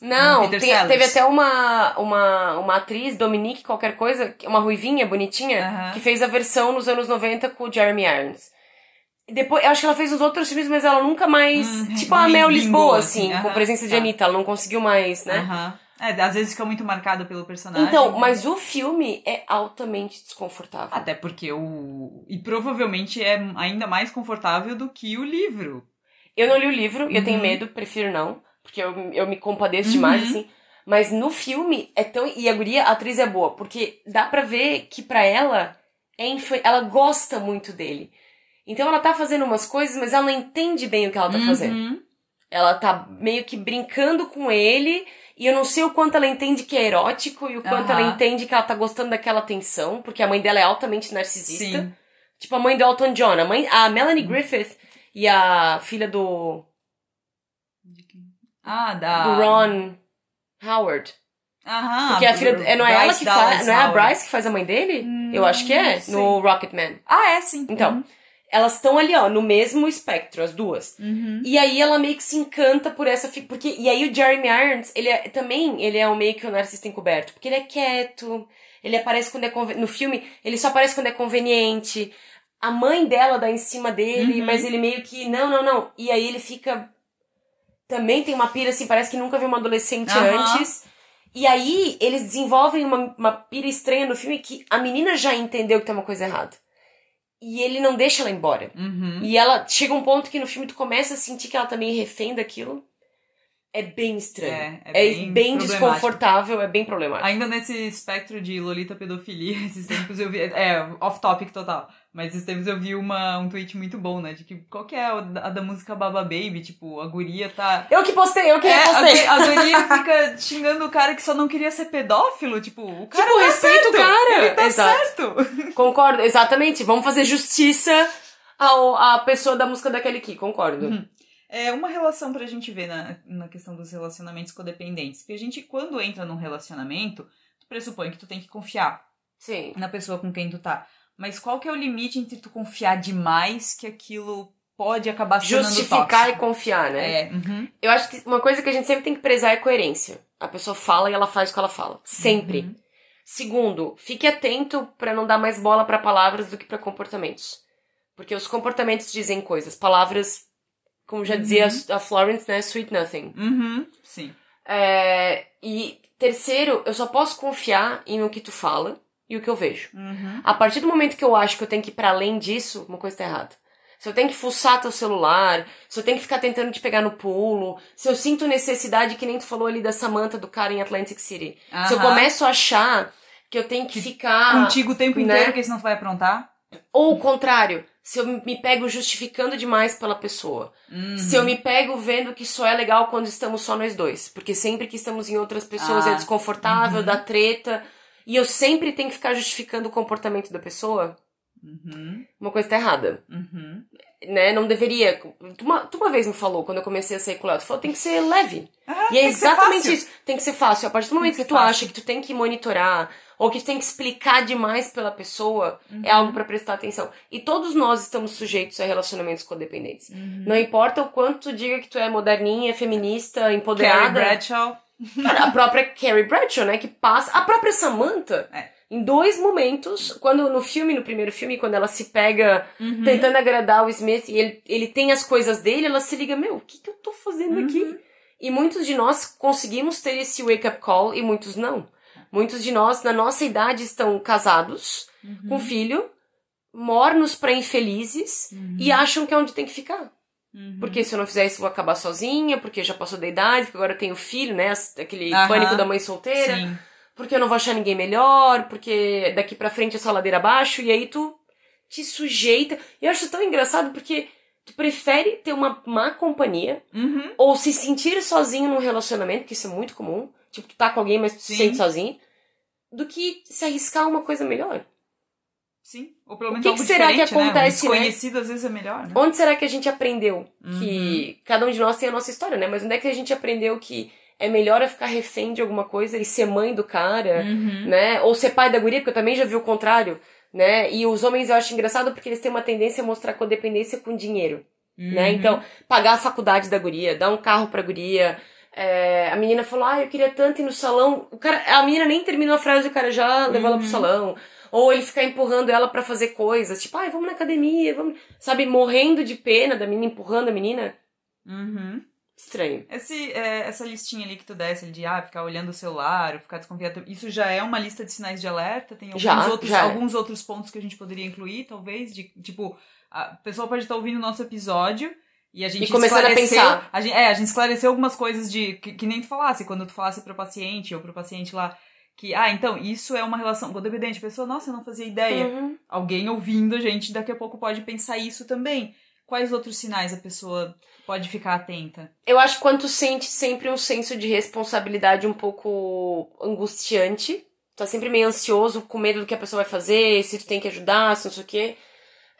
Não, tem- teve até uma, uma, uma atriz, Dominique, qualquer coisa, uma ruivinha, bonitinha, que fez a versão nos anos 90 com o Jeremy Irons. Depois, eu acho que ela fez os outros filmes, mas ela nunca mais. Hum, tipo a Mel Lisboa, assim, assim, com presença de tá. Anitta. Ela não conseguiu mais, né? Aham. É, às vezes fica muito marcada pelo personagem. Então, mas o filme é altamente desconfortável. Até porque o. E provavelmente é ainda mais confortável do que o livro. Eu não li o livro e eu tenho Uhum. medo, prefiro não. porque eu, eu me compadeço demais, assim. Mas no filme é tão. E a guria, a atriz é boa, porque dá pra ver que pra ela, é infa... ela gosta muito dele. Então ela tá fazendo umas coisas, mas ela não entende bem o que ela tá fazendo. Uhum. Ela tá meio que brincando com ele, e eu não sei o quanto ela entende que é erótico e o quanto Aham. ela entende que ela tá gostando daquela atenção, porque a mãe dela é altamente narcisista. Sim. Tipo a mãe do Elton John, a, mãe, a Melanie Griffith e a filha do, Ah, da. do Ron Howard. Aham. Porque a filha. É, não é ela Bryce que Dallas faz. Não é a. Bryce que faz a mãe dele? Hum, Eu acho que é, no Rocketman. Ah, é, sim. Então, elas estão ali, ó, no mesmo espectro, as duas. Uhum. E aí ela meio que se encanta por essa. Porque, e aí o Jeremy Irons, ele é, também ele é um meio que um narcisista encoberto. Porque ele é quieto, ele aparece quando é conven... No filme, ele só aparece quando é conveniente. A mãe dela dá em cima dele, Uhum. mas ele meio que. Não, não, não. E aí ele fica. Também tem uma pira assim, parece que nunca viu uma adolescente Aham. antes. E aí eles desenvolvem uma, uma pira estranha no filme que a menina já entendeu que tem uma coisa errada. E ele não deixa ela embora. Uhum. E ela chega um ponto que no filme tu começa a sentir que ela tá meio refém daquilo. É bem estranho. É, É, é bem, bem problemático. desconfortável, é bem problemático. Ainda nesse espectro de Lolita pedofilia, esses tempos eu vi. É, off-topic total. Mas esses tempos eu vi uma, um tweet muito bom, né? De que qual que é a da, a da música Baba Baby? Tipo, a guria tá. Eu que postei, eu que É, a, repostei. gu- a guria fica xingando o cara que só não queria ser pedófilo. Tipo, o cara Tipo, tá respeita o cara. Ele tá Exato. certo. Concordo, exatamente. Vamos fazer justiça ao, à pessoa da música da Kelly Key, concordo. Uhum. É uma relação pra gente ver na, na questão dos relacionamentos codependentes. Porque a gente, quando entra num relacionamento, tu pressupõe que tu tem que confiar Sim. na pessoa com quem tu tá. Mas qual que é o limite entre tu confiar demais que aquilo pode acabar sendo Justificar e tóxico? confiar, né? É, uhum. Eu acho que uma coisa que a gente sempre tem que prezar é coerência. A pessoa fala e ela faz o que ela fala. Sempre. Uhum. Segundo, fique atento pra não dar mais bola pra palavras do que pra comportamentos. Porque os comportamentos dizem coisas. Palavras, como já dizia a Florence, né? Sweet nothing. Uhum. Sim. É, e terceiro, eu só posso confiar em o que tu fala e o que eu vejo. Uhum. A partir do momento que eu acho que eu tenho que ir pra além disso, uma coisa tá errada. Se eu tenho que fuçar teu celular, se eu tenho que ficar tentando te pegar no pulo, se eu sinto necessidade, que nem tu falou ali da Samantha do cara em Atlantic City. Se eu começo a achar que eu tenho que ficar. Contigo o tempo né? inteiro, porque senão tu vai aprontar. Ou o contrário, se eu me pego justificando demais pela pessoa. Uhum. Se eu me pego vendo que só é legal quando estamos só nós dois. Porque sempre que estamos em outras pessoas Ah, é desconfortável, dá treta. E eu sempre tenho que ficar justificando o comportamento da pessoa. Uhum. Uma coisa tá errada. Né? Não deveria. Tu uma, tu uma vez me falou, quando eu comecei a sair com o Léo, tu falou tem que ser leve. Ah, E é exatamente isso. Tem que ser fácil. A partir do momento que que, tu fácil. acha que tu tem que monitorar ou que tu tem que explicar demais pela pessoa, Uhum. é algo pra prestar atenção. E todos nós estamos sujeitos a relacionamentos codependentes. Uhum. Não importa o quanto tu diga que tu é moderninha, feminista, Carrie empoderada. Bradshaw. Cara, a própria Carrie Bradshaw, né, que passa. A própria Samantha. É. Em dois momentos, quando no filme, no primeiro filme, quando ela se pega Uhum. tentando agradar o Smith e ele, ele tem as coisas dele, ela se liga, meu, o que, que eu tô fazendo Uhum. aqui? E muitos de nós conseguimos ter esse wake-up call e muitos não. Muitos de nós, na nossa idade, estão casados, Uhum. com filho, mornos pra infelizes e acham que é onde tem que ficar. Uhum. Porque se eu não fizer isso, eu vou acabar sozinha, porque já passou da idade, porque agora eu tenho filho, né? Aquele pânico da mãe solteira Sim. Porque eu não vou achar ninguém melhor, porque daqui pra frente é só ladeira abaixo, e aí tu te sujeita. E eu acho tão engraçado porque tu prefere ter uma má companhia Uhum. ou se sentir sozinho num relacionamento, que isso é muito comum, tipo, tu tá com alguém, mas tu se Sim. sente sozinho, do que se arriscar uma coisa melhor. Sim. Ou pelo menos que algo que será que né? Acontece, né? Desconhecido às vezes é melhor, né? Onde será que a gente aprendeu que Uhum. cada um de nós tem a nossa história, né? Mas onde é que a gente aprendeu que é melhor eu ficar refém de alguma coisa e ser mãe do cara, Uhum. né? Ou ser pai da guria, porque eu também já vi o contrário, né? E os homens eu acho engraçado porque eles têm uma tendência a mostrar codependência com dinheiro, né? Uhum. Então, pagar a faculdade da guria, dar um carro pra guria. é, a menina falou, ah, eu queria tanto ir no salão. O cara, a menina nem terminou a frase, o cara já levou ela pro Uhum. salão. Ou ele ficar empurrando ela pra fazer coisas, tipo, ai, vamos na academia, vamos. Sabe, morrendo de pena da menina empurrando a menina. Uhum. Estranho. Esse, é, essa listinha ali que tu desse de ah, ficar olhando o celular, ficar desconfiado, isso já é uma lista de sinais de alerta? Tem alguns, Já, outros, já é. alguns outros pontos que a gente poderia incluir, talvez? De, tipo, a pessoa pode estar ouvindo o nosso episódio E a gente E começando a pensar. A gente, é, a gente esclareceu algumas coisas de. Que, que nem tu falasse, quando tu falasse pro paciente ou pro paciente lá. Que, ah, então, isso é uma relação codependente. A pessoa, nossa, eu não fazia ideia. Uhum. Alguém ouvindo a gente daqui a pouco pode pensar isso também. Quais outros sinais a pessoa pode ficar atenta? Eu acho que quando tu sente sempre um senso de responsabilidade um pouco angustiante, tá sempre meio ansioso, com medo do que a pessoa vai fazer, se tu tem que ajudar, se não sei o quê.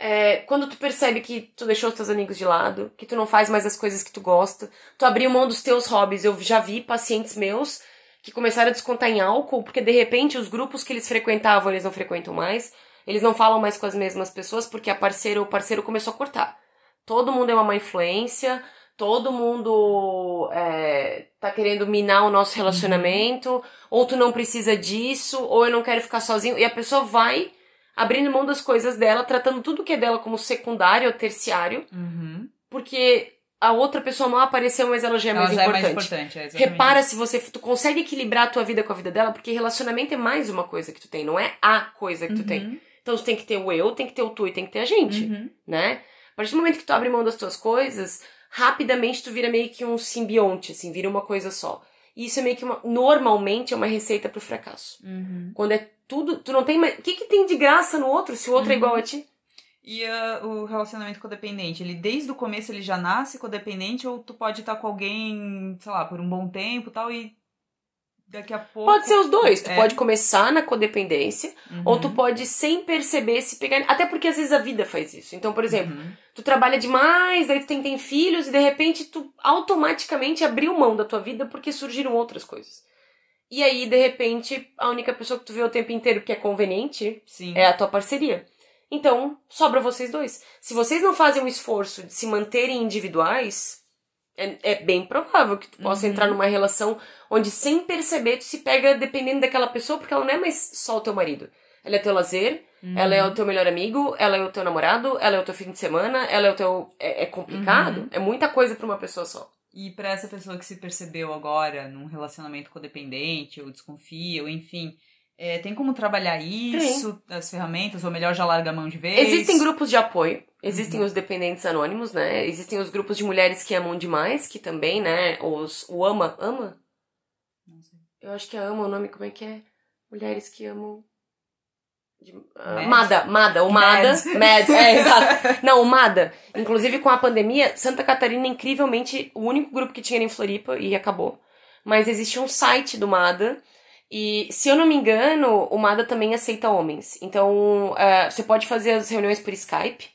É, quando tu percebe que tu deixou os teus amigos de lado, que tu não faz mais as coisas que tu gosta, tu abriu mão dos teus hobbies. Eu já vi pacientes meus que começaram a descontar em álcool, porque de repente os grupos que eles frequentavam, eles não frequentam mais, eles não falam mais com as mesmas pessoas porque a parceira ou o parceiro começou a cortar. Todo mundo é uma má influência, todo mundo é, tá querendo minar o nosso relacionamento, ou tu não precisa disso, ou eu não quero ficar sozinho, e a pessoa vai abrindo mão das coisas dela, tratando tudo que é dela como secundário ou terciário, Uhum. porque a outra pessoa mal apareceu, mas ela já é Ela mais já importante. é mais importante. É exatamente Repara se você tu consegue equilibrar a tua vida com a vida dela, porque relacionamento é mais uma coisa que tu tem, não é a coisa que tu Uhum. tem. Então tu tem que ter o eu, tem que ter o tu e tem que ter a gente, Uhum. né? A partir do momento que tu abre mão das tuas coisas, rapidamente tu vira meio que um simbionte, assim, vira uma coisa só. E isso é meio que uma, normalmente é uma receita pro fracasso. Uhum. Quando é tudo, tu não tem mais, o que que tem de graça no outro se o outro é igual a ti? E ah, o relacionamento codependente, ele desde o começo ele já nasce codependente ou tu pode estar com alguém, sei lá, por um bom tempo e tal e daqui a pouco... Pode ser os dois, tu É. pode começar na codependência Uhum. ou tu pode sem perceber se pegar, até porque às vezes a vida faz isso. Então, por exemplo, Uhum. tu trabalha demais, daí tu tem, tem filhos e de repente tu automaticamente abriu mão da tua vida porque surgiram outras coisas. E aí, de repente, a única pessoa que tu vê o tempo inteiro que é conveniente Sim. é a tua parceria. Então, sobra vocês dois. Se vocês não fazem o esforço de se manterem individuais, é, é bem provável que tu possa Uhum. entrar numa relação onde, sem perceber, tu se pega dependendo daquela pessoa, porque ela não é mais só o teu marido. Ela é teu lazer, Uhum. ela é o teu melhor amigo, ela é o teu namorado, ela é o teu fim de semana, ela é o teu. É, é complicado. Uhum. É muita coisa pra uma pessoa só. E pra essa pessoa que se percebeu agora num relacionamento codependente, ou desconfia, ou enfim, é, tem como trabalhar isso, as ferramentas, ou melhor, já larga a mão de vez? Existem grupos de apoio, existem Uhum. os dependentes anônimos, né? Existem os grupos de mulheres que amam demais, que também, né? Os, o ama. Ama? Não sei. Eu acho que é ama o nome, como é que é? Mulheres que amam. de- Mad? Mada, Mada, o Mada. Mad. É, exato. Não, o Mada. Inclusive com a pandemia, Santa Catarina, incrivelmente, o único grupo que tinha era em Floripa e acabou. Mas existe um site do Mada. E, se eu não me engano, o Mada também aceita homens. Então, eh, você pode fazer as reuniões por Skype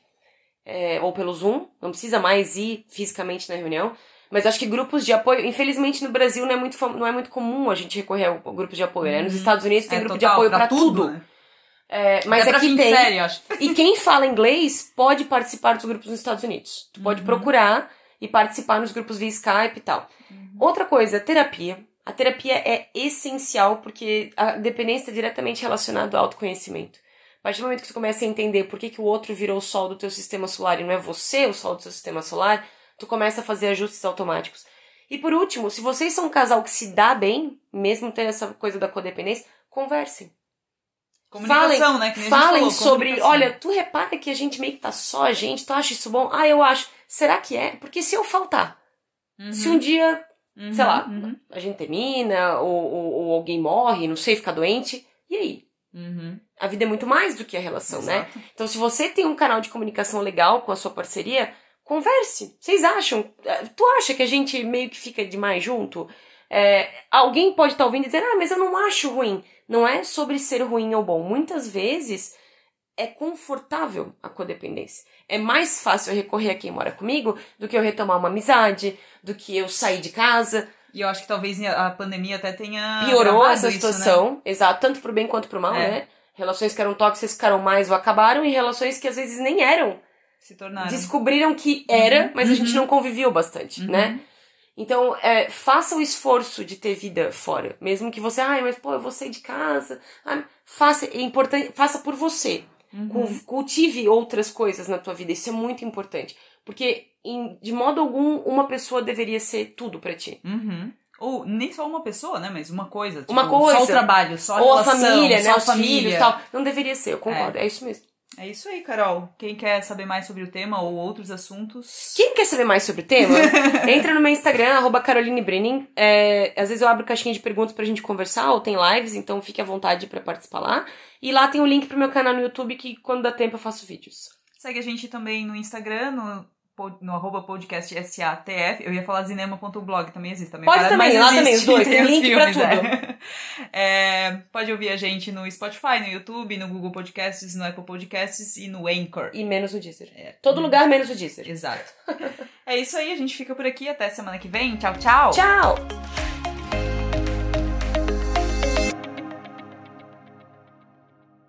é, ou pelo Zoom. Não precisa mais ir fisicamente na reunião. Mas acho que grupos de apoio, infelizmente no Brasil não é muito, não é muito comum a gente recorrer ao ao grupo de apoio, né? Nos Uhum. Estados Unidos tem É, grupo total, de apoio pra, tudo. né? É, mas pra aqui tem. acho. E quem fala inglês pode participar dos grupos nos Estados Unidos. Tu pode Uhum. procurar e participar nos grupos via Skype e tal. Uhum. Outra coisa, terapia. A terapia é essencial porque a dependência é diretamente relacionada ao autoconhecimento. A partir do momento que tu começa a entender por que, que o outro virou o sol do teu sistema solar e não é você o sol do seu sistema solar, tu começa a fazer ajustes automáticos. E por último, se vocês são um casal que se dá bem, mesmo tendo essa coisa da codependência, conversem. Comunicação, né? A gente Falem falou, sobre, olha, tu repara que a gente meio que tá só a gente, tu acha isso bom? Ah, eu acho. Será que é? Porque se eu faltar, Uhum, se um dia, uhum, sei lá, uhum, a gente termina, ou, ou, ou alguém morre, não sei, fica doente, e aí? A vida é muito mais do que a relação, né? Exato. Então, se você tem um canal de comunicação legal com a sua parceria, converse. Vocês acham? eh, Tu acha que a gente meio que fica demais junto? É, alguém pode estar ouvindo e dizer, ah, mas eu não acho ruim. Não é sobre ser ruim ou bom. Muitas vezes é confortável a codependência. É mais fácil eu recorrer a quem mora comigo do que eu retomar uma amizade, do que eu sair de casa. E eu acho que talvez a pandemia até tenha. Piorou essa isso, né? situação, exato, tanto pro bem quanto pro mal, É. né? Relações que eram tóxicas ficaram mais ou acabaram, e relações que às vezes nem eram. Se tornaram. Descobriram que era, Uhum, mas a gente uhum. não conviveu bastante, Uhum. né? Então, é, faça o esforço de ter vida fora. Mesmo que você, ai, mas pô, eu vou sair de casa. Ai, faça, é importante, faça por você. Uhum. Cul- Cultive outras coisas na tua vida. Isso é muito importante. Porque, em- de modo algum, uma pessoa deveria ser tudo pra ti. Uhum. Ou nem só uma pessoa, né? Mas uma coisa. Uma tipo, coisa. Só o trabalho, só a Ou a relação, família, só né? a Os família. filhos e tal. Não deveria ser, eu concordo. É, isso mesmo. É isso aí, Carol. Quem quer saber mais sobre o tema ou outros assuntos. Quem quer saber mais sobre o tema, entra no meu Instagram, arroba Caroline Brenning. É, às vezes eu abro caixinha de perguntas pra gente conversar, ou tem lives, então fique à vontade para participar lá. E lá tem o um link pro meu canal no YouTube, que quando dá tempo eu faço vídeos. Segue a gente também no Instagram, no no arroba podcast SATF. Eu ia falar cinema.blog, também existe. Também pode também, lá também, os dois, tem link filmes, pra tudo. É. É, pode ouvir a gente no Spotify, no YouTube, no Google Podcasts, no Apple Podcasts e no Anchor. E menos o Deezer. É. Todo lugar menos o Deezer. Exato. é isso aí, a gente fica por aqui. Até semana que vem. Tchau, tchau. Tchau!